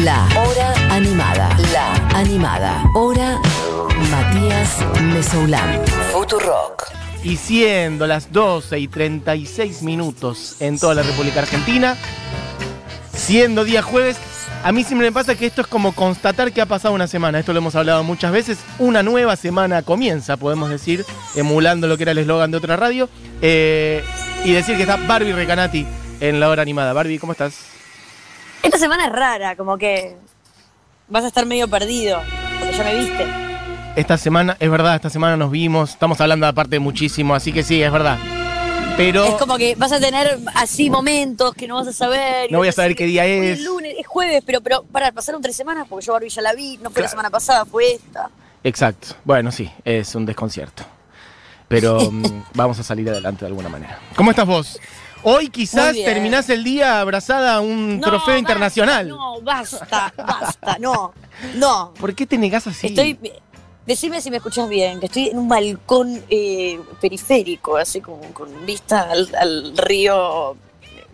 La Hora Animada. La Animada. Hora Matías Mesoulán. Futurock. Y siendo las 12 y 36 minutos en toda la República Argentina, siendo día jueves, a mí siempre me pasa que esto es como constatar que ha pasado una semana. Esto lo hemos hablado muchas veces. Una nueva semana comienza, podemos decir, emulando lo que era el eslogan de otra radio. Eh, y decir que está Barbie Recanati en la hora animada. Barbie, ¿cómo estás? Esta semana es rara, como que vas a estar medio perdido, porque ya me viste. Esta semana, es verdad, esta semana nos vimos. Estamos hablando aparte muchísimo, así que sí, es verdad. Pero Es como que vas a tener así momentos que no vas a saber. No voy a saber qué día es. Es lunes, es jueves, pero, pero para, pasaron tres semanas porque yo Barbie ya la vi, no fue Claro. la semana pasada, fue esta. Exacto. Bueno, sí, es un desconcierto. Pero mm, vamos a salir adelante de alguna manera. ¿Cómo estás vos? Hoy quizás terminás el día abrazada a un No, trofeo basta, internacional. No, basta, basta, no, no. ¿Por qué te negás así? Estoy. Decime si me escuchas bien, que estoy en un balcón eh, periférico, así como con vista al, al río.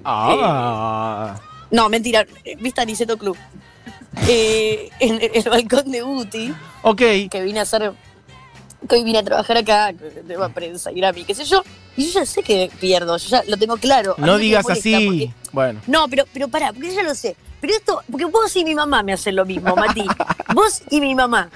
Ah. No, mentira, eh, vista Niceto Club. Eh, en el, balcón de Uti, Ok. que vine a hacer. Que hoy vine a trabajar acá, tema prensa y Grammy, qué sé yo. Y yo ya sé que pierdo, yo ya lo tengo claro. A No digas molesta así. porque- Bueno. No, pero, pero pará, porque yo ya lo sé. Pero esto, porque vos y mi mamá me hacen lo mismo, Mati. vos y mi mamá.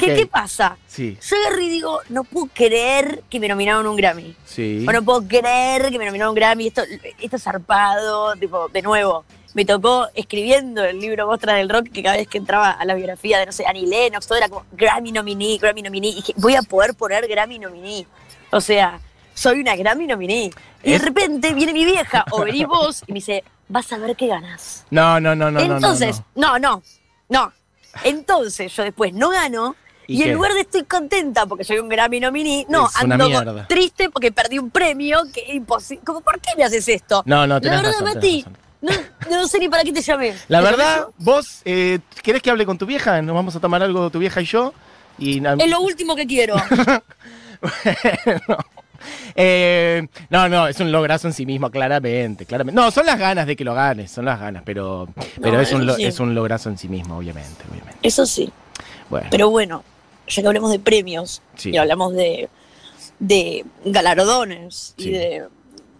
¿Qué, ¿Qué pasa? Sí, Yo agarro y digo, no puedo creer que me nominaron un Grammy. sí. O no puedo creer que me nominaron un Grammy. Esto, esto es zarpado, tipo, de nuevo. Me tocó escribiendo el libro Mostra del Rock, que cada vez que entraba a la biografía de, no sé, Annie Lennox, todo era como Grammy nominee, Grammy nominee. Y dije, voy a poder poner Grammy nominee. O sea, soy una Grammy nominee. Y de repente viene mi vieja, o venís vos, y me dice, vas a ver qué ganas. No, no, no, no, Entonces, no. no, no, no. Entonces yo después no gano ¿Y y, en lugar de estoy contenta porque soy un Grammy nominee, no, ando triste porque perdí un premio que es imposible. ¿por qué me haces esto? No, no, La tenés verdad, razón, tenés Mati, razón. No, no sé ni para qué te llamé. La ¿Te verdad, llamé vos, eh, ¿querés que hable con tu vieja? Nos vamos a tomar algo tu vieja y yo. Y? Es lo último que quiero. Eh, no, no, es un lograzo en sí mismo, claramente, claramente. No, son las ganas de que lo ganes, son las ganas, pero, pero es, un, sí. es un lograzo en sí mismo, obviamente, obviamente. Eso sí. Bueno, Pero bueno, ya que hablamos de premios Sí. y hablamos de, de galardones Sí. y de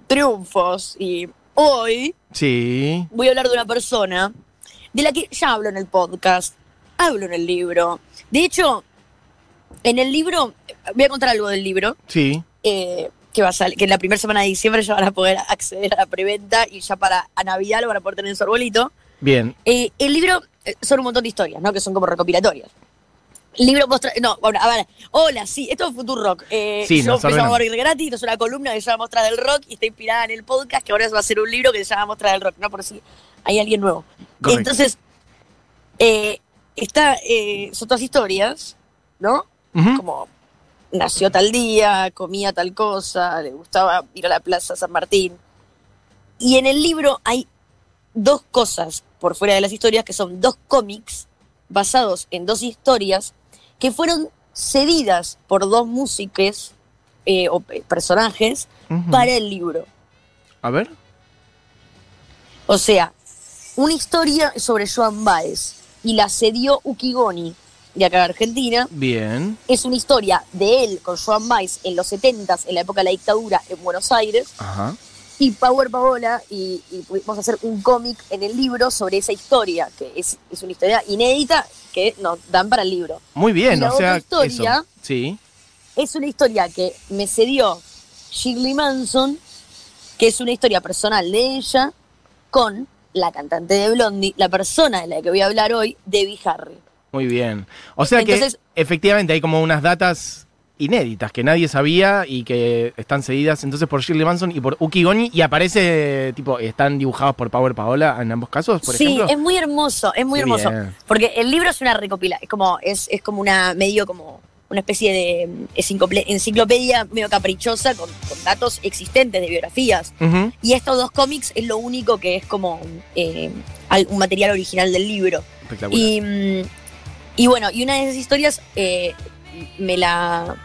triunfos, y hoy sí, voy a hablar de una persona de la que ya hablo en el podcast, hablo en el libro. De hecho, en el libro, voy a contar algo del libro, sí, eh, que va a salir, que en la primera semana de diciembre ya van a poder acceder a la preventa y ya para a Navidad lo van a poder tener en su arbolito. bien, Eh, el libro eh, son un montón de historias, ¿no? Que son como recopilatorias. Libro mostra. No, bueno, a ver. Hola, sí, esto es Futur Rock. Eh, Sí, yo me llamo Gratis, esto es una columna que se llama Mostra del Rock y está inspirada en el podcast que ahora va a ser un libro que se llama Mostra del Rock, ¿no? Por si hay alguien nuevo. Correcto. Entonces, eh, está, eh, son todas historias, ¿no? Como nació tal día, comía tal cosa, le gustaba ir a la Plaza San Martín. Y en el libro hay dos cosas por fuera de las historias, que son dos cómics basados en dos historias que fueron cedidas por dos músicos eh, o pe- personajes para el libro. A ver, O sea, una historia sobre Joan Baez y la cedió Ukigoni de acá de Argentina. bien, Es una historia de él con Joan Baez en los 70s, en la época de la dictadura en Buenos Aires. ajá, Y Power Paola, y, y pudimos hacer un cómic en el libro sobre esa historia, que es, es una historia inédita que nos dan para el libro. muy bien, Y la o sea, otra historia- eso, sí, Es una historia que me cedió Shirley Manson, que es una historia personal de ella, con la cantante de Blondie, la persona de la que voy a hablar hoy, Debbie Harry. muy bien. O sea Entonces- que efectivamente hay como unas datas inéditas que nadie sabía y que están cedidas entonces por Shirley Manson y por Uki Goni y aparece, tipo, están dibujados por Power Paola en ambos casos, por sí, ejemplo. es muy hermoso, es muy Qué hermoso. bien. Porque el libro es una recopila, es como, es, es como una medio como una especie de enciclope- enciclopedia medio caprichosa con, con datos existentes de biografías. Y estos dos cómics es lo único que es como eh, un material original del libro. Espectacular. Y, mm, y bueno, y una de esas historias eh, me la,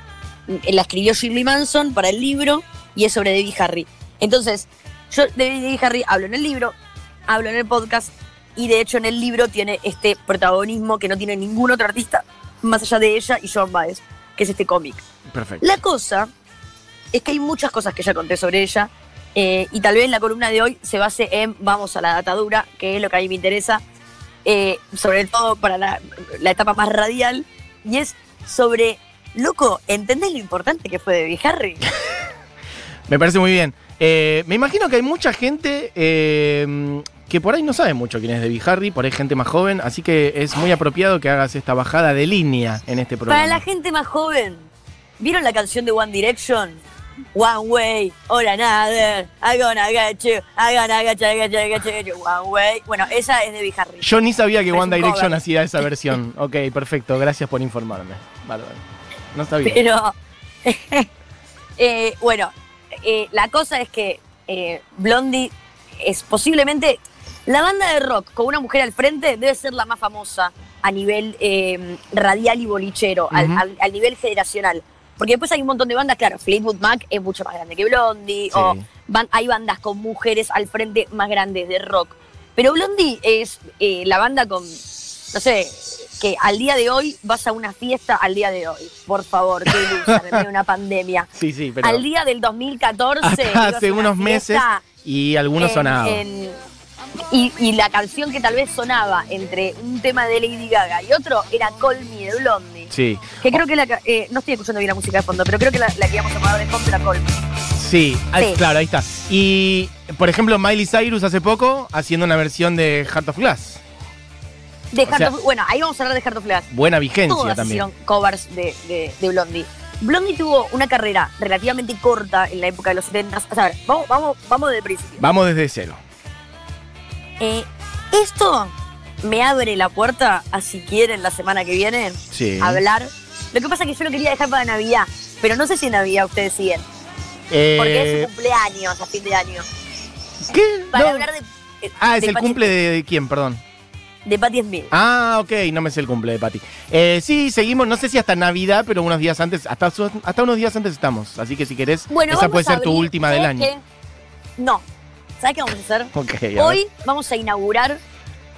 la escribió Shirley Manson para el libro y es sobre Debbie Harry. Entonces, yo de Debbie Harry hablo en el libro, hablo en el podcast y de hecho en el libro tiene este protagonismo que no tiene ningún otro artista más allá de ella y Joan Baez, que es este cómic. Perfecto. La cosa es que hay muchas cosas que ya conté sobre ella eh, y tal vez la columna de hoy se base en vamos a la datadura, que es lo que a mí me interesa, eh, sobre todo para la, la etapa más radial, y es sobre, loco, ¿entendés lo importante que fue de Harry? Me parece muy bien. Eh, me imagino que hay mucha gente eh, que por ahí no sabe mucho quién es Debbie Harry, por ahí gente más joven, así que es muy apropiado que hagas esta bajada de línea en este programa. Para la gente más joven, ¿vieron la canción de One Direction? One way or another, I'm gonna get you, I'm gonna get you, get you, get you, one way. Bueno, esa es de Harry. Yo ni sabía que Pero One Direction hacía esa versión. ok, perfecto, gracias por informarme. Bárbaro. No sabía. Pero, eh, bueno, eh, la cosa es que eh, Blondie es posiblemente la banda de rock con una mujer al frente debe ser la más famosa a nivel eh, radial y bolichero, al, Ujú. al- al nivel generacional. Porque después hay un montón de bandas, claro, Fleetwood Mac es mucho más grande que Blondie, Sí. o van- hay bandas con mujeres al frente más grandes de rock. Pero Blondie es eh, la banda con, no sé, que al día de hoy vas a una fiesta al día de hoy. Por favor, qué de una pandemia. Sí, sí, pero Al día del 2014. hasta ibas a hace unos meses y algunos en- sonaban. en- y, y la canción que tal vez sonaba entre un tema de Lady Gaga y otro era Call Me de Blondie. Sí, Que creo que la. eh, no estoy escuchando bien la música de fondo, pero creo que la, la que íbamos a poner de fondo era Me. sí, claro, ahí está. Y, por ejemplo, Miley Cyrus hace poco haciendo una versión de Heart of Glass. De Heart sea- of- bueno, ahí vamos a hablar de Heart of Glass. Buena vigencia Todas también. hicieron covers de, de, de Blondie. Blondie tuvo una carrera relativamente corta en la época de los 70. O sea, a ver, vamos, vamos, vamos desde el principio. Vamos desde cero. Eh, esto me abre la puerta a si quieren la semana que viene Sí. hablar. Lo que pasa es que yo lo quería dejar para Navidad, pero no sé si en Navidad ustedes siguen, porque es Eh, su cumpleaños a fin de año. ¿Qué? Para No. hablar de. eh, Ah, es de el Patti- cumple de, de quién, perdón. De Patti Smith. Ah, ok, no me sé el cumple de Pati. Eh, sí, seguimos, no sé si hasta Navidad, pero unos días antes, hasta, unos días antes estamos. Así que si querés, Bueno, esa puede ser tu última del ¿sabes año. No. ¿Sabes qué vamos a hacer? Ok, a ver. Hoy vamos a inaugurar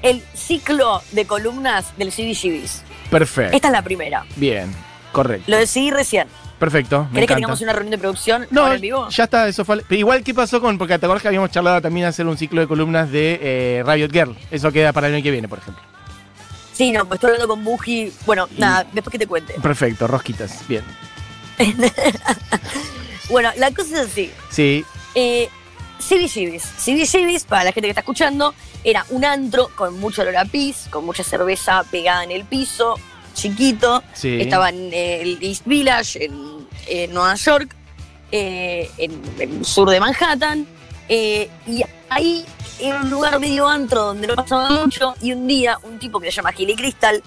el ciclo de columnas del CBGBs. Perfecto. Esta es la primera. Bien, correcto. Lo decidí recién. Perfecto, me ¿Querés que encanta. tengamos una reunión de producción No, ahora en vivo? ya está, eso fue. Pero igual, ¿qué pasó con.? Porque te que habíamos charlado también hacer un ciclo de columnas de eh, Riot Girl. Eso queda para el año que viene, por ejemplo. Sí, no, pues estoy hablando con Buji. Bueno, Y- nada, después que te cuente. Perfecto, rosquitas. Bien. Bueno, la cosa es así. Sí, Eh, CBGBs. CBGBs, para la gente que está escuchando, era un antro con mucho olor a pis, con mucha cerveza pegada en el piso, chiquito. sí. Estaba en el East Village, en, en Nueva York, eh, en el sur de Manhattan. eh, y ahí era un lugar medio antro donde no pasaba mucho. Y un día, un tipo que se llama Gilly Crystal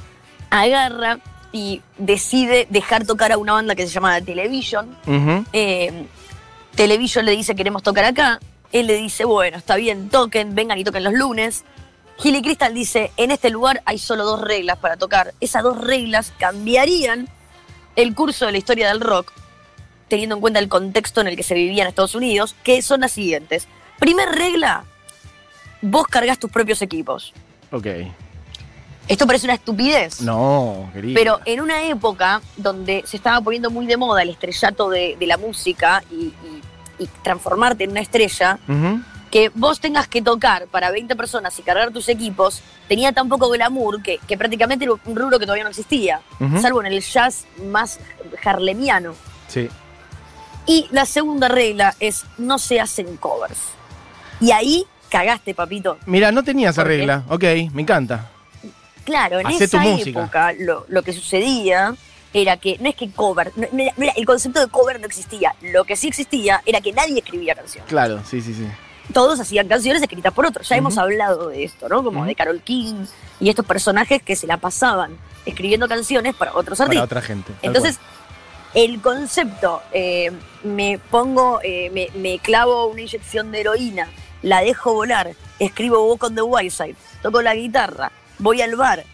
agarra y decide dejar tocar a una banda que se llama Television. Eh, Television le dice queremos tocar acá. Él le dice, bueno, está bien, toquen, vengan y toquen los lunes. Gilly Crystal dice, en este lugar hay solo dos reglas para tocar. Esas dos reglas cambiarían el curso de la historia del rock, teniendo en cuenta el contexto en el que se vivía en Estados Unidos, que son las siguientes. Primer regla, vos cargas tus propios equipos. Ok. Esto parece una estupidez. No, querido. Pero en una época donde se estaba poniendo muy de moda el estrellato de, de la música y, y- y transformarte en una estrella, que vos tengas que tocar para 20 personas y cargar tus equipos, tenía tan poco glamour que, que prácticamente era un rubro que todavía no existía, salvo en el jazz más harlemiano. Sí. Y la segunda regla es no se hacen covers. Y ahí cagaste, papito. Mira, no tenía esa ¿Por qué? regla. Ok, me encanta. Claro, en Hacé esa música. época lo, lo que sucedía era que no es que cover, no, no era- no era- el concepto de cover no existía. Lo que sí existía era que nadie escribía canciones. Claro, sí, sí, sí. Todos hacían canciones escritas por otros. Ya hemos hablado de esto, ¿no? Como de Carol King y estos personajes que se la pasaban escribiendo canciones para otros Para artistas. otra gente. Entonces, el concepto, eh, me pongo, eh, me, me clavo una inyección de heroína, la dejo volar, escribo Walk on the Wild Side, toco la guitarra, voy al bar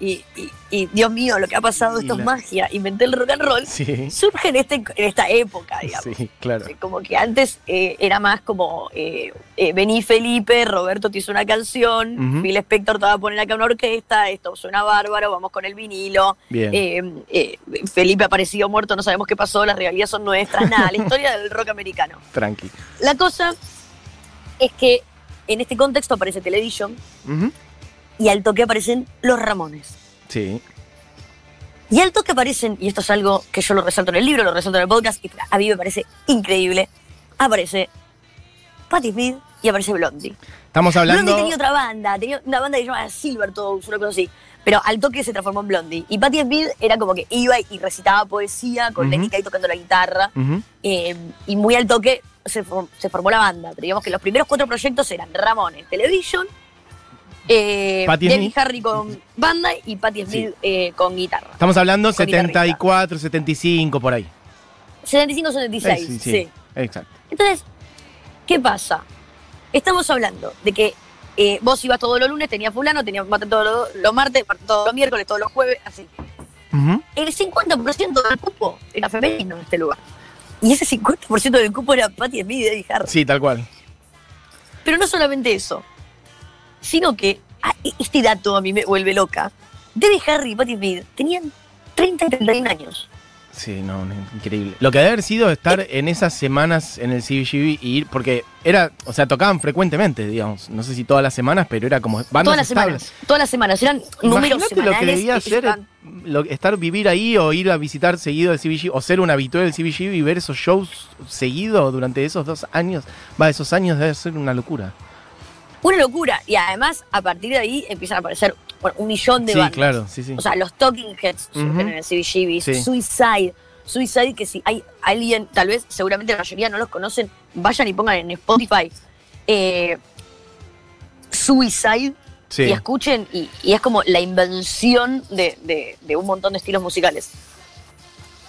y, y- y, Dios mío, lo que ha pasado, esto la- es magia, inventé el rock and roll, Sí. surge en, este, en esta época, digamos. Sí, claro. Como que antes eh, era más como eh, eh, vení Felipe, Roberto te hizo una canción, Ujú. Phil Spector te va a poner acá una orquesta, esto suena bárbaro, vamos con el vinilo. Bien. Eh, eh, Felipe apareció muerto, no sabemos qué pasó, las realidades son nuestras, nada, la historia del rock americano. Tranqui. La cosa es que en este contexto aparece Television Ujú. Y al toque aparecen los Ramones. Sí. Y al toque aparecen, y esto es algo que yo lo resalto en el libro, lo resalto en el podcast, y a mí me parece increíble, aparece Patti Smith y aparece Blondie. Estamos hablando. Blondie tenía otra banda, tenía una banda que se llamaba Silver Toes, una cosa así. Pero al toque se transformó en Blondie. Y Patti Smith era como que iba y recitaba poesía con Ujú. Lenny Kay tocando la guitarra. Eh, y muy al toque se, for- se formó la banda. Pero digamos que los primeros cuatro proyectos eran Ramones, Television, eh. Harry con banda y Patti Smith eh, con guitarra. Estamos hablando Con guitarrista. 74, 75, por ahí. 75-76, Eh, sí, sí, Exacto. Entonces, ¿qué pasa? Estamos hablando de que eh, vos ibas todos los lunes, tenías fulano, tenías todos los, los martes, todos los miércoles, todos los jueves, así. El 50% del cupo era femenino en este lugar. Y ese 50% del cupo era Patti Smith y Debbie Harry. Sí, tal cual. Pero no solamente eso, sino que ah, e- este dato a mí me vuelve loca. Debbie Harry y Patti Smith tenían 30 y 31 años. Sí, no, increíble. Lo que debe haber sido estar en esas semanas en el CBGB y ir, porque era, o sea, tocaban frecuentemente, digamos. No sé si todas las semanas, pero era como bandas todas las estables. semanas. Todas las semanas. Eran números Imagínate lo que debía lo- estar vivir ahí o ir a visitar seguido el CBG o ser un habitual del CBG y ver esos shows seguido durante esos dos años. Va, esos años debe ser una locura. Una locura. Y además, a partir de ahí empiezan a aparecer bueno, un millón de Sí, bandas. claro, sí, sí. O sea, los Talking Heads surgen Ujú. en el CBGB, Sí. Suicide. Suicide, que si hay alguien, tal vez, seguramente la mayoría no los conocen, vayan y pongan en Spotify eh, Suicide sí. y escuchen, y, y es como la invención de, de- de un montón de estilos musicales.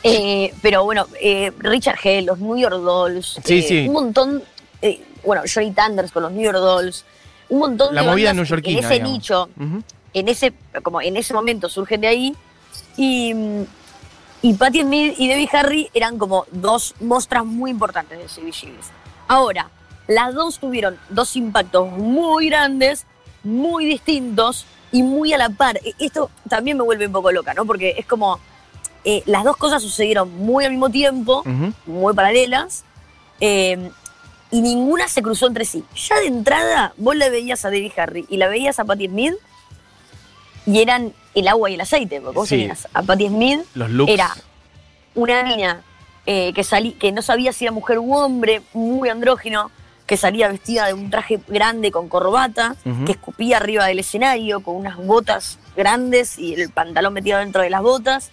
Eh, pero bueno, eh, Richard Hell, los New York Dolls, Sí, sí. un montón, bueno, Johnny Thunders con los New York Dolls, un montón La de movida en ese digamos. nicho, en ese, como en ese momento surgen de ahí. Y, mm, y Patti Smith y Debbie Harry eran como dos mostras muy importantes de CBGBs. Ahora, las dos tuvieron dos impactos muy grandes, muy distintos y muy a la par. E- Esto también me vuelve un poco loca, ¿no? Porque es como eh, las dos cosas sucedieron muy al mismo tiempo, muy paralelas, eh, y ninguna se cruzó entre sí. Ya de entrada, vos la veías a Debbie Harry y la veías a Patti Smith, y eran el agua y el aceite, porque vos Sí. tenías a Patti Smith, Los looks. era una niña eh, que, salí, que no sabía si era mujer u hombre, muy andrógino, que salía vestida de un traje grande con corbata, que escupía arriba del escenario con unas botas grandes y el pantalón metido dentro de las botas,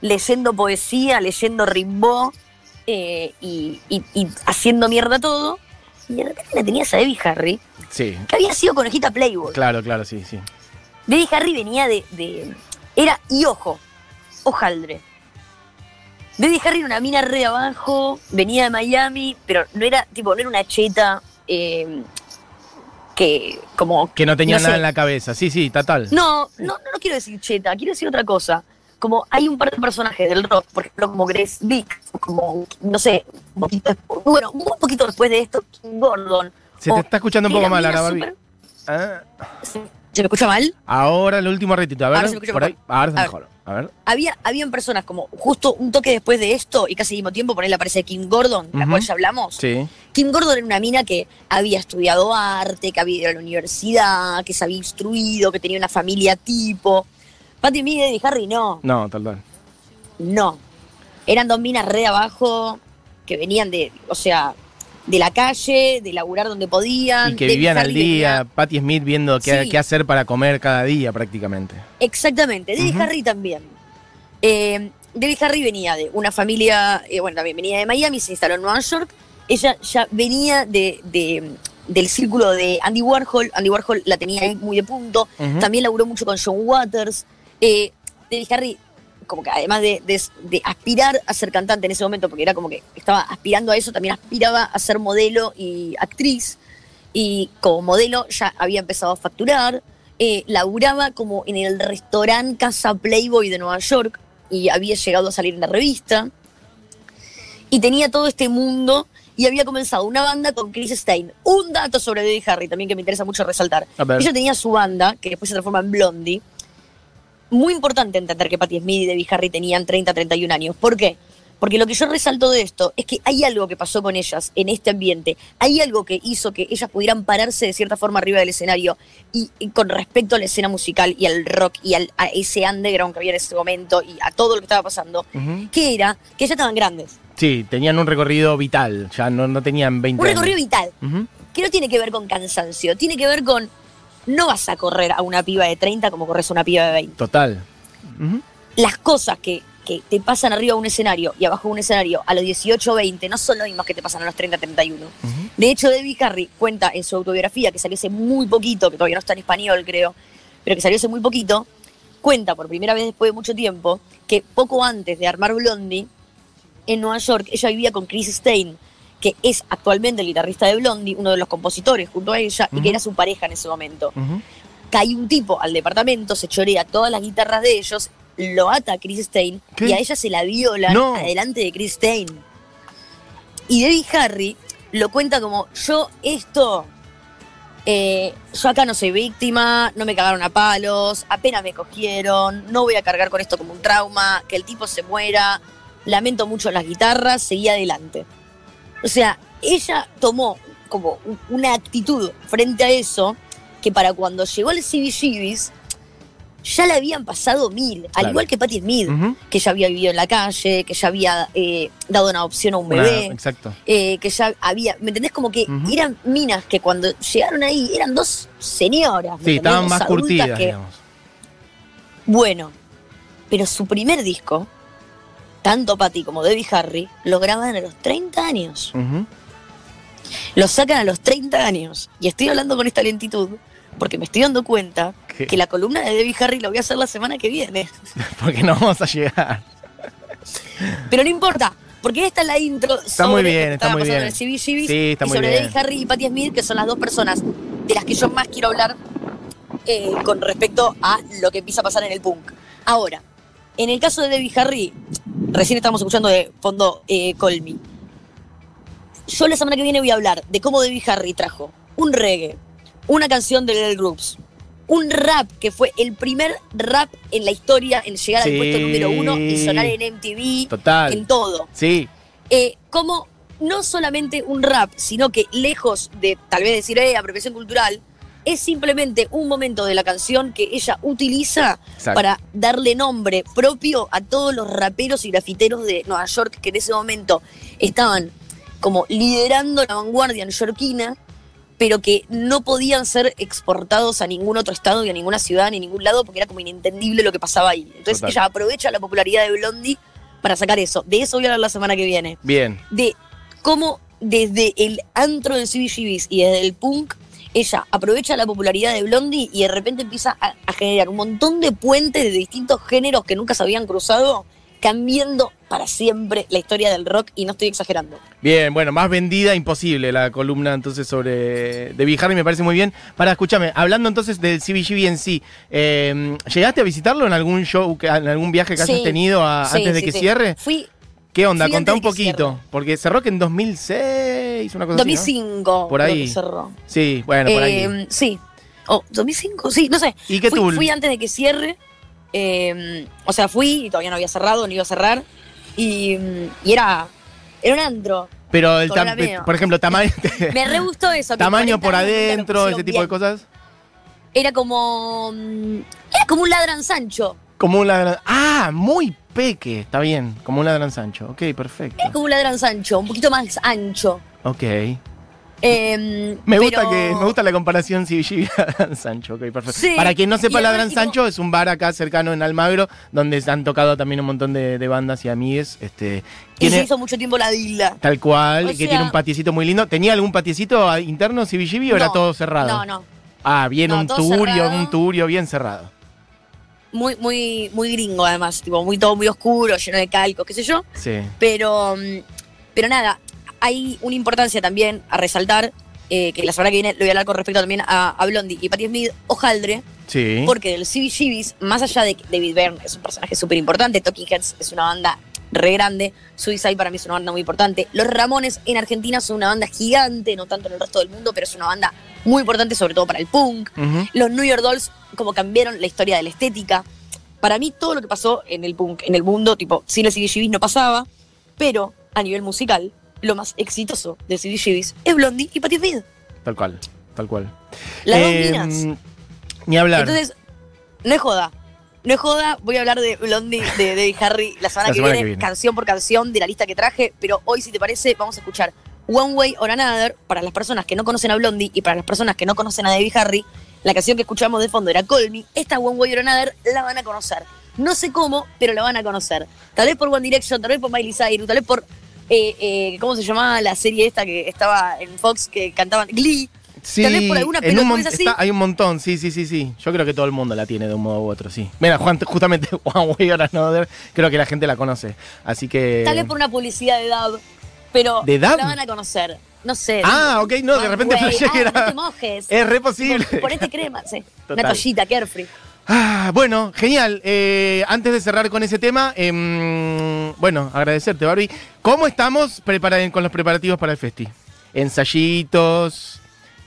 leyendo poesía, leyendo Rimbaud eh, y, y- y haciendo mierda todo. Y de repente la tenías a Debbie Harry, Sí, que había sido conejita Playboy. claro, claro, sí, sí. Debbie Harry venía de, de- Era y ojo, hojaldre. Debbie Harry era una mina re abajo, venía de Miami, pero no era, tipo, no era una cheta eh, que como. Que no tenía no nada sé. en la cabeza. Sí, sí, total. No, no, no, no quiero decir cheta, quiero decir otra cosa. Como hay un par de personajes del rock, por ejemplo, como Grace Vick, como, no sé, un poquito después, bueno, un poquito después de esto, Kim Gordon. Se te está escuchando un poco mal ahora, Barbie. Ah, ¿Se me escucha mal? ahora el último ratito. A ver, Ahora se me escucha por ahí. Ahora se A ver. A ver. había, habían personas como justo un toque después de esto y casi al mismo tiempo, por ahí aparece Kim Gordon, la Ujú. cual ya hablamos. Sí. Kim Gordon era una mina que había estudiado arte, que había ido a la universidad, que se había instruido, que tenía una familia tipo. Patti Smith y Harry no, No, total. no. Eran dos minas re de abajo, que venían de, o sea, de la calle, de laburar donde podían. Y que Debbie vivían al día. venía- Patti Smith viendo qué, Sí. qué hacer para comer cada día prácticamente. Exactamente, Debbie. Harry también. Eh, Debbie Harry venía de una familia, eh, bueno, también venía de Miami, se instaló en Nueva York. Ella ya venía de, de- del círculo de Andy Warhol. Andy Warhol la tenía ahí muy de punto. También laburó mucho con John Waters. Eh, Harry, como que además de, de- de aspirar a ser cantante en ese momento, porque era como que estaba aspirando a eso, también aspiraba a ser modelo y actriz. Y como modelo ya había empezado a facturar. eh, laburaba como en el restaurante Casa Playboy de Nueva York y había llegado a salir en la revista. Y tenía todo este mundo y había comenzado una banda con Chris Stein. Un dato sobre Debbie Harry también que me interesa mucho resaltar. Ella tenía su banda, que después se transforma en Blondie. Muy importante entender que Patti Smith y Debbie Harry tenían 30, 31 años. ¿Por qué? Porque lo que yo resalto de esto es que hay algo que pasó con ellas en este ambiente. Hay algo que hizo que ellas pudieran pararse de cierta forma arriba del escenario. Y, y con respecto a la escena musical y al rock y al, a ese underground que había en ese momento y a todo lo que estaba pasando, Ujú. que era que ellas estaban grandes. Sí, tenían un recorrido vital, ya no, no tenían 20 Un años. recorrido vital. Que no tiene que ver con cansancio, tiene que ver con no vas a correr a una piba de 30 como corres a una piba de 20. Total. Las cosas que, que te pasan arriba de un escenario y abajo de un escenario a los 18 o 20 no son lo mismas que te pasan a los 30 31. Ujú. De hecho, Debbie Harry cuenta en su autobiografía, que salió hace muy poquito, que todavía no está en español, creo, pero que salió hace muy poquito, cuenta por primera vez después de mucho tiempo que poco antes de armar Blondie, en Nueva York, ella vivía con Chris Stein, que es actualmente el guitarrista de Blondie, uno de los compositores junto a ella, y que era su pareja en ese momento. Ujú. Cae un tipo al departamento, se chorea todas las guitarras de ellos, lo ata a Chris Stein ¿Qué? y a ella se la violan No. adelante de Chris Stein. Y Debbie Harry lo cuenta como, yo esto, eh, yo acá no soy víctima, no me cagaron a palos, apenas me cogieron, no voy a cargar con esto como un trauma, que el tipo se muera, lamento mucho las guitarras, seguí adelante. O sea, ella tomó como una actitud frente a eso que para cuando llegó al CBGBs ya le habían pasado mil, al Claro. igual que Patti Smith, que ya había vivido en la calle, que ya había eh, dado una opción a un bebé, exacto. eh, que ya había, ¿me entendés? Como que eran minas que cuando llegaron ahí eran dos señoras. ¿me Sí, estaban más curtidas, que- digamos. Bueno, pero su primer disco, tanto Patty como Debbie Harry, lo graban a los 30 años. Lo sacan a los 30 años. Y estoy hablando con esta lentitud porque me estoy dando cuenta ¿Qué? que la columna de Debbie Harry la voy a hacer la semana que viene. Porque no vamos a llegar. Pero no importa, porque esta es la intro Está sobre muy lo que bien, está estaba muy pasando bien. en el CBGB Sí, está y muy sobre bien. Debbie Harry y Patti Smith, que son las dos personas de las que yo más quiero hablar eh, con respecto a lo que empieza a pasar en el punk. Ahora, en el caso de Debbie Harry, recién estamos escuchando de fondo eh. Yo la semana que viene voy a hablar de cómo Debbie Harry trajo un reggae, una canción de Little Groups, un rap que fue el primer rap en la historia en llegar Sí. al puesto número uno y sonar en MTV, Total. en todo. Sí. Eh, como no solamente un rap, sino que lejos de tal vez decir, eh, apropiación cultural, es simplemente un momento de la canción que ella utiliza Exacto. para darle nombre propio a todos los raperos y grafiteros de Nueva York que en ese momento estaban como liderando la vanguardia neoyorquina, pero que no podían ser exportados a ningún otro estado, ni a ninguna ciudad, ni a ningún lado, porque era como inentendible lo que pasaba ahí. Entonces Total. ella aprovecha la popularidad de Blondie para sacar eso. De eso voy a hablar la semana que viene Bien. de cómo desde el antro de CBGBs y desde el punk, ella aprovecha la popularidad de Blondie y de repente empieza a, a generar un montón de puentes de distintos géneros que nunca se habían cruzado, cambiando para siempre la historia del rock y no estoy exagerando. Bien, bueno, más vendida imposible la columna entonces sobre de Harry me parece muy bien. Para escúchame, hablando entonces del CBGB en sí, eh, ¿llegaste a visitarlo en algún show, en algún viaje que hayas Sí, tenido a- Sí, antes de sí, que sí. cierre? Fui ¿Qué onda? fui Contá un poquito, porque cerró que en 2006, una cosa así, ¿no? 2005, Por ahí. cerró. Sí, bueno, por ahí. Eh, sí. O 2005, sí, no sé. ¿Y qué fui, fui antes de que cierre. eh, o sea, fui y todavía no había cerrado, ni iba a cerrar. Y, y era, era un antro. Pero el por ejemplo, tamaño, Me re gustó eso. tamaño 40 por adentro, ese tipo de cosas. Era como. mm, Era como un ladran Sancho. Como un ladrón. Ah, muy peque, está bien, como un ladrón Sancho. Ok, perfecto. Era como un ladran Sancho, un poquito más ancho. Ok. Eh, Me gusta pero- que me gusta la comparación CBG Ladrán Sancho, ok, perfecto. Sí, Para quien no sepa, Ladrán tipo- Sancho es un bar acá cercano en Almagro, donde se han tocado también un montón de, de bandas y amigues. Este, Y se hizo mucho tiempo la dila. tal cual, o que sea- tiene un patiecito muy lindo. ¿Tenía algún patiecito interno CBGB o era todo cerrado? No, no. Ah, bien, No, un turio, cerrado. un turio bien cerrado. Muy, muy, muy gringo, además. Tipo, muy todo muy oscuro, lleno de calcos, qué sé yo. Sí. Pero, pero nada, hay una importancia también a resaltar, eh, que la semana que viene lo voy a hablar con respecto también a, a Blondie y Patti Smith, Ojaldre, Sí. Porque del CBGBs, más allá de que David Byrne es un personaje súper importante, Talking Heads es una banda re grande, Suicide para mí es una banda muy importante, Los Ramones en Argentina son una banda gigante, no tanto en el resto del mundo, pero es una banda muy importante sobre todo para el punk. Los New York Dolls como cambiaron la historia de la estética. Para mí todo lo que pasó en el punk, en el mundo, tipo, sin los CBGBs no pasaba, pero a nivel musical, lo más exitoso de CBGBs es Blondie y Patti Smith. Tal cual, tal cual. Las dos Eh, minas. Ni hablar. Entonces, no es joda. No es joda, voy a hablar de Blondie, de Debbie Harry la semana, La que, viene, que viene. canción por canción de la lista que traje, pero hoy, si te parece, vamos a escuchar One Way or Another para las personas que no conocen a Blondie y para las personas que no conocen a Debbie Harry. La canción que escuchamos de fondo era Call Me. Esta One Way or Another la van a conocer. No sé cómo, pero la van a conocer. Tal vez por One Direction, tal vez por Miley Cyrus, tal vez por. Eh, eh, ¿Cómo se llamaba la serie esta que estaba en Fox que cantaban? Glee. Sí, tal vez por alguna en un así. está- hay un montón, sí, sí, sí, sí. Yo creo que todo el mundo la tiene de un modo u otro, sí. Mira, Juan, justamente One Way Another, creo que la gente la conoce. Así que. Tal vez por una publicidad de Dab, pero ¿De Dab? la van a conocer. No sé. Ah, ok, no, de repente Way. Ah, No te mojes. Es re posible. Ponete crema, sí. Total. Una toallita, carefree. Ah, bueno, genial. Eh, antes de cerrar con ese tema, em, bueno, agradecerte, Barbie. ¿Cómo estamos con los preparativos para el festi? Ensayitos,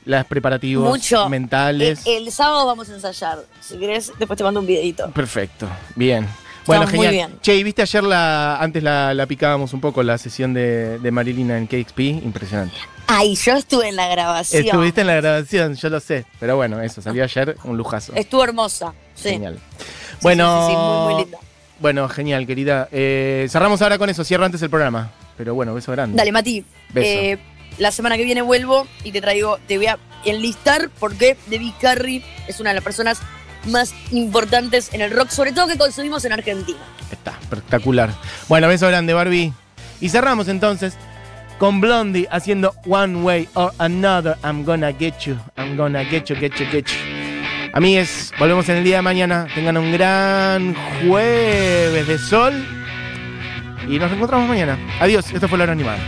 los preparativos Mucho. mentales. El sábado vamos a ensayar. Si querés, después te mando un videito. Perfecto, bien. Bueno, Estamos muy genial. bien. Che, ¿y viste ayer la, antes la, la picábamos un poco, la sesión de, de Marilina en KXP? Impresionante. Ay, yo estuve en la grabación. Estuviste en la grabación, yo lo sé. Pero bueno, eso, salió ayer un lujazo. Estuvo hermosa. Sí. Genial. Sí, Bueno, sí, sí, muy, muy linda. Bueno, genial, querida. Eh, cerramos ahora con eso, cierro antes el programa. Pero bueno, beso grande. Dale, Mati. Beso. Eh, la semana que viene vuelvo y te traigo, te voy a enlistar porque Debbie Harry es una de las personas más importantes en el rock, sobre todo que consumimos en Argentina. Está, espectacular. Bueno, beso grande, Barbie. Y cerramos entonces con Blondie haciendo One Way or Another. I'm gonna get you. I'm gonna get you, get you, get you. Amigues, volvemos en el día de mañana. Tengan un gran jueves de sol. Y nos reencontramos mañana. Adiós, esto fue La Hora Animada.